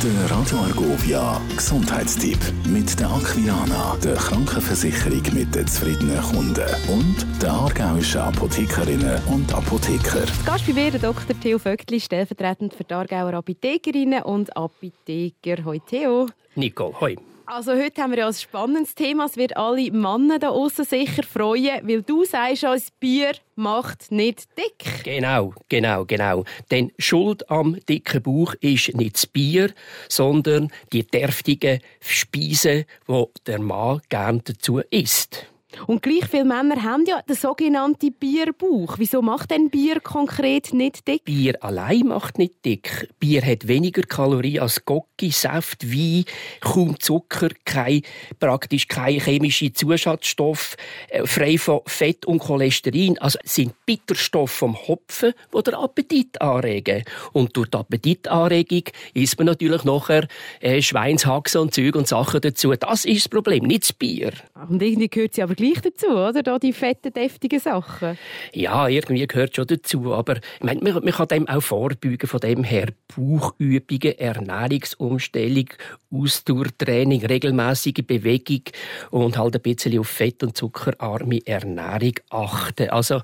Der Radio Argovia Gesundheitstipp mit der Aquilana, der Krankenversicherung mit den zufriedenen Kunden und der aargauischen Apothekerinnen und Apotheker. Gast bei mir Dr. Theo Vögtli, stellvertretend für die Aargauer Apothekerinnen und Apotheker. Hoi Theo. Nico, hoi. Also heute haben wir ja ein spannendes Thema. Es wird alle Männer da außen sicher freuen, weil du sagst, das Bier macht nicht dick. Genau, genau, genau. Denn Schuld am dicken Bauch ist nicht das Bier, sondern die deftigen Speisen, die der Mann gerne dazu isst. Und gleich viele Männer haben ja den sogenannten Bierbauch. Wieso macht denn Bier konkret nicht dick? Bier allein macht nicht dick. Bier hat weniger Kalorien als Gocki, Saft, Wein, kaum Zucker, kein, praktisch keine chemischen Zusatzstoffe, äh, frei von Fett und Cholesterin. Also sind Bitterstoffe vom Hopfen, die den Appetit anregen. Und durch die Appetitanregung isst man natürlich nachher äh, Schweinshaxen und Zeug und Sachen dazu. Das ist das Problem, nicht das Bier. Und irgendwie gehört sie aber gleich dazu, oder? Da die fetten, deftigen Sachen. Ja, irgendwie gehört schon dazu. Aber ich meine, man, man kann dem auch vorbeugen, von dem her Bauchübungen, Ernährungsumstellung, Ausdauertraining, regelmäßige Bewegung und halt ein bisschen auf Fett- und zuckerarme Ernährung achten. Also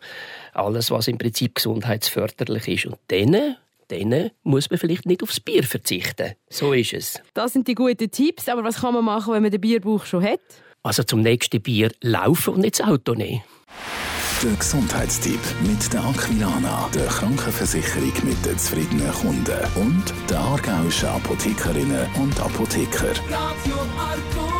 alles, was im Prinzip gesundheitsförderlich ist. Und dann dann muss man vielleicht nicht aufs Bier verzichten. So ist es. Das sind die guten Tipps. Aber was kann man machen, wenn man den Bierbauch schon hat? Also zum nächsten Bier laufen und nicht das Auto nehmen. Der Gesundheitstipp mit der Aquilana, der Krankenversicherung mit den zufriedenen Kunden und der aargauischen Apothekerinnen und Apotheker. Radio Arco